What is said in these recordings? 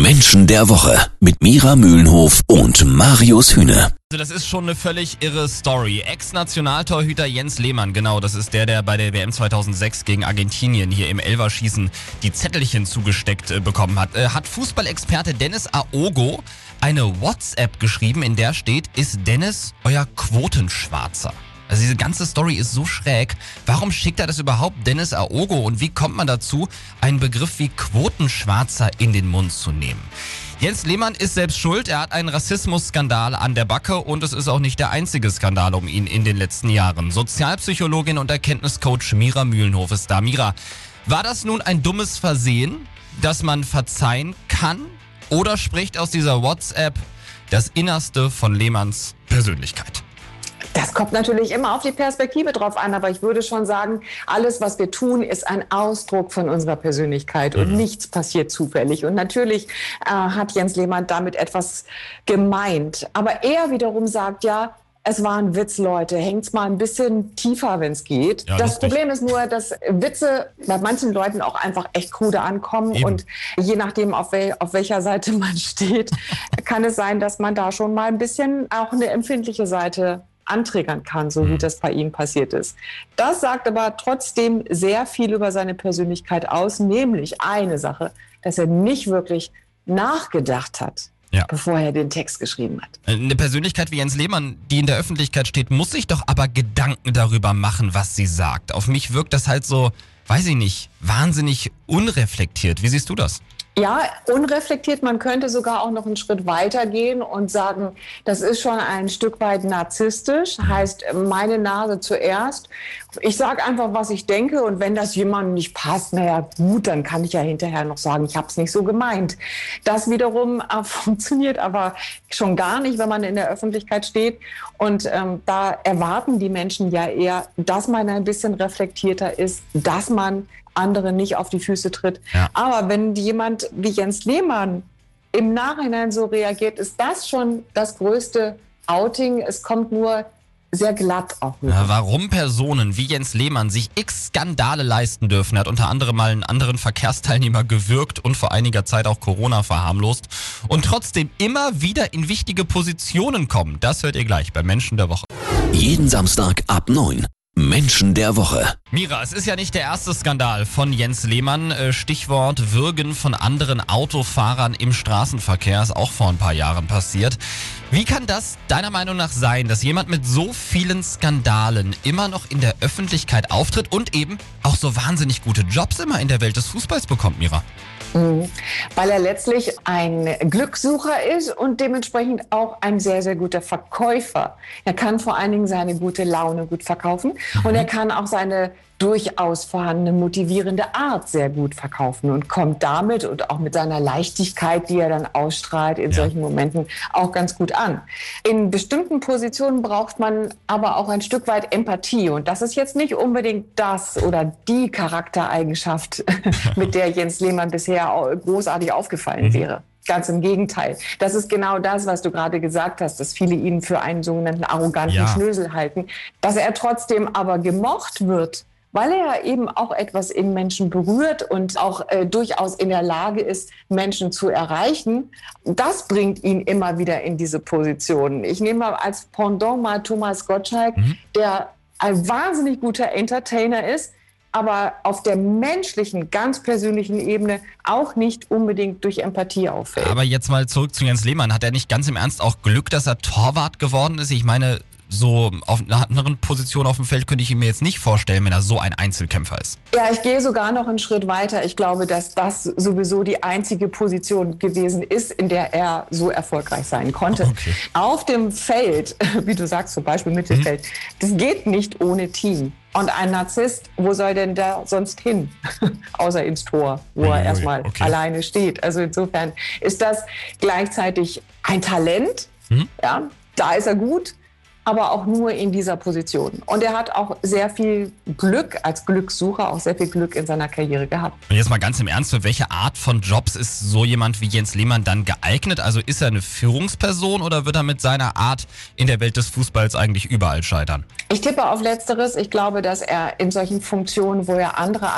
Menschen der Woche mit Mira Mühlenhof und Marius Hühne. Also das ist schon eine völlig irre Story. Ex-Nationaltorhüter Jens Lehmann, genau, das ist der, der bei der WM 2006 gegen Argentinien hier im Elverschießen die Zettelchen zugesteckt äh, bekommen hat. Äh, hat Fußballexperte Dennis Aogo eine WhatsApp geschrieben, in der steht, ist Dennis euer Quotenschwarzer? Also diese ganze Story ist so schräg. Warum schickt er das überhaupt Dennis Aogo und wie kommt man dazu, einen Begriff wie Quotenschwarzer in den Mund zu nehmen? Jens Lehmann ist selbst schuld. Er hat einen Rassismusskandal an der Backe und es ist auch nicht der einzige Skandal um ihn in den letzten Jahren. Sozialpsychologin und Erkenntniscoach Mira Mühlenhof ist da. Mira, war das nun ein dummes Versehen, das man verzeihen kann? Oder spricht aus dieser WhatsApp das Innerste von Lehmanns Persönlichkeit? Das kommt natürlich immer auf die Perspektive drauf an, aber ich würde schon sagen, alles, was wir tun, ist ein Ausdruck von unserer Persönlichkeit und mhm. nichts passiert zufällig. Und natürlich äh, hat Jens Lehmann damit etwas gemeint. Aber er wiederum sagt ja, es war ein Witz, Leute. Hängt's mal ein bisschen tiefer, wenn es geht. Ja, das Problem ist nur, dass Witze bei manchen Leuten auch einfach echt krude ankommen. Eben. Und je nachdem, auf, wel auf welcher Seite man steht, kann es sein, dass man da schon mal ein bisschen auch eine empfindliche Seite anträgern kann, so wie mhm. das bei ihm passiert ist. Das sagt aber trotzdem sehr viel über seine Persönlichkeit aus, nämlich eine Sache, dass er nicht wirklich nachgedacht hat. Ja. bevor er den Text geschrieben hat. Eine Persönlichkeit wie Jens Lehmann, die in der Öffentlichkeit steht, muss sich doch aber Gedanken darüber machen, was sie sagt. Auf mich wirkt das halt so, weiß ich nicht, wahnsinnig unreflektiert. Wie siehst du das? Ja, unreflektiert. Man könnte sogar auch noch einen Schritt weiter gehen und sagen, das ist schon ein Stück weit narzisstisch. Heißt, meine Nase zuerst. Ich sage einfach, was ich denke. Und wenn das jemandem nicht passt, naja, gut, dann kann ich ja hinterher noch sagen, ich habe es nicht so gemeint. Das wiederum äh, funktioniert aber schon gar nicht, wenn man in der Öffentlichkeit steht. Und ähm, da erwarten die Menschen ja eher, dass man ein bisschen reflektierter ist, dass man andere nicht auf die Füße tritt. Ja. Aber wenn jemand wie Jens Lehmann im Nachhinein so reagiert, ist das schon das größte Outing. Es kommt nur sehr glatt auch. Ja, warum Personen wie Jens Lehmann sich x Skandale leisten dürfen, er hat unter anderem mal einen anderen Verkehrsteilnehmer gewürgt und vor einiger Zeit auch Corona verharmlost und trotzdem immer wieder in wichtige Positionen kommen, das hört ihr gleich bei Menschen der Woche. Jeden Samstag ab 9. Menschen der Woche. Mira, es ist ja nicht der erste Skandal von Jens Lehmann. Äh, Stichwort Würgen von anderen Autofahrern im Straßenverkehr ist auch vor ein paar Jahren passiert. Wie kann das deiner Meinung nach sein, dass jemand mit so vielen Skandalen immer noch in der Öffentlichkeit auftritt und eben auch so wahnsinnig gute Jobs immer in der Welt des Fußballs bekommt, Mira? Mhm. Weil er letztlich ein Glückssucher ist und dementsprechend auch ein sehr, sehr guter Verkäufer. Er kann vor allen Dingen seine gute Laune gut verkaufen mhm. und er kann auch seine durchaus vorhandene motivierende Art sehr gut verkaufen und kommt damit und auch mit seiner Leichtigkeit, die er dann ausstrahlt, in ja. solchen Momenten auch ganz gut an. In bestimmten Positionen braucht man aber auch ein Stück weit Empathie und das ist jetzt nicht unbedingt das oder die Charaktereigenschaft, mit der Jens Lehmann bisher großartig aufgefallen mhm. wäre. Ganz im Gegenteil. Das ist genau das, was du gerade gesagt hast, dass viele ihn für einen sogenannten arroganten ja. Schnösel halten. Dass er trotzdem aber gemocht wird, weil er eben auch etwas in Menschen berührt und auch äh, durchaus in der Lage ist, Menschen zu erreichen. Das bringt ihn immer wieder in diese Position. Ich nehme mal als Pendant mal Thomas Gottschalk, mhm. der ein wahnsinnig guter Entertainer ist, aber auf der menschlichen, ganz persönlichen Ebene auch nicht unbedingt durch Empathie auffällt. Aber jetzt mal zurück zu Jens Lehmann. Hat er nicht ganz im Ernst auch Glück, dass er Torwart geworden ist? Ich meine, so auf einer anderen Position auf dem Feld könnte ich ihn mir jetzt nicht vorstellen, wenn er so ein Einzelkämpfer ist. Ja, ich gehe sogar noch einen Schritt weiter. Ich glaube, dass das sowieso die einzige Position gewesen ist, in der er so erfolgreich sein konnte. Okay. Auf dem Feld, wie du sagst, zum Beispiel Mittelfeld, mhm. das geht nicht ohne Team. Und ein Narzisst, wo soll denn der sonst hin? Außer ins Tor, wo er erstmal okay. alleine steht. Also insofern ist das gleichzeitig ein Talent. Mhm. Ja, da ist er gut. Aber auch nur in dieser Position. Und er hat auch sehr viel Glück als Glückssucher, auch sehr viel Glück in seiner Karriere gehabt. Und jetzt mal ganz im Ernst, für welche Art von Jobs ist so jemand wie Jens Lehmann dann geeignet? Also ist er eine Führungsperson oder wird er mit seiner Art in der Welt des Fußballs eigentlich überall scheitern? Ich tippe auf Letzteres. Ich glaube, dass er in solchen Funktionen, wo er andere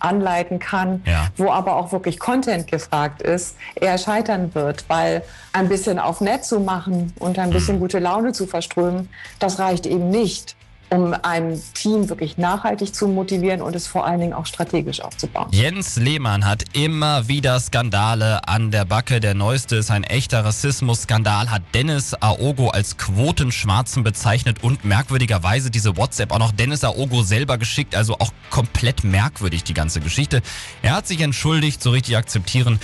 anleiten kann, ja. wo aber auch wirklich Content gefragt ist, eher scheitern wird, weil ein bisschen auf nett zu machen und ein bisschen mhm. gute Laune zu verströmen, das reicht eben nicht um ein Team wirklich nachhaltig zu motivieren und es vor allen Dingen auch strategisch aufzubauen. Jens Lehmann hat immer wieder Skandale an der Backe. Der neueste ist ein echter Rassismus-Skandal, hat Dennis Aogo als Quotenschwarzen bezeichnet und merkwürdigerweise diese WhatsApp auch noch Dennis Aogo selber geschickt. Also auch komplett merkwürdig die ganze Geschichte. Er hat sich entschuldigt, so richtig akzeptieren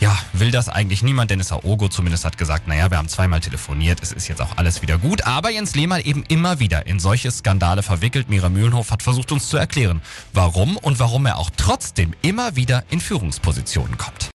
ja, will das eigentlich niemand. Dennis Aogo zumindest hat gesagt, naja, wir haben zweimal telefoniert, es ist jetzt auch alles wieder gut. Aber Jens Lehmann eben immer wieder in solche Skandale verwickelt. Mira Mühlenhof hat versucht uns zu erklären, warum und warum er auch trotzdem immer wieder in Führungspositionen kommt.